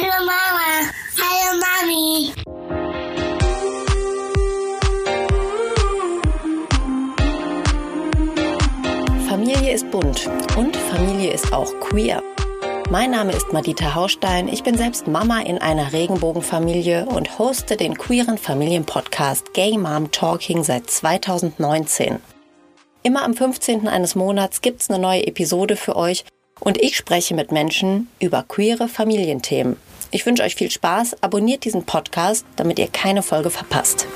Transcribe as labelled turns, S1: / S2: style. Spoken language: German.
S1: Hallo Mama. Hallo Mami.
S2: Familie ist bunt und Familie ist auch queer. Mein Name ist Madita Haustein. Ich bin selbst Mama in einer Regenbogenfamilie und hoste den queeren Familienpodcast Gay Mom Talking seit 2019. Immer am 15. eines Monats gibt's eine neue Episode für euch und ich spreche mit Menschen über queere Familienthemen. Ich wünsche euch viel Spaß, abonniert diesen Podcast, damit ihr keine Folge verpasst.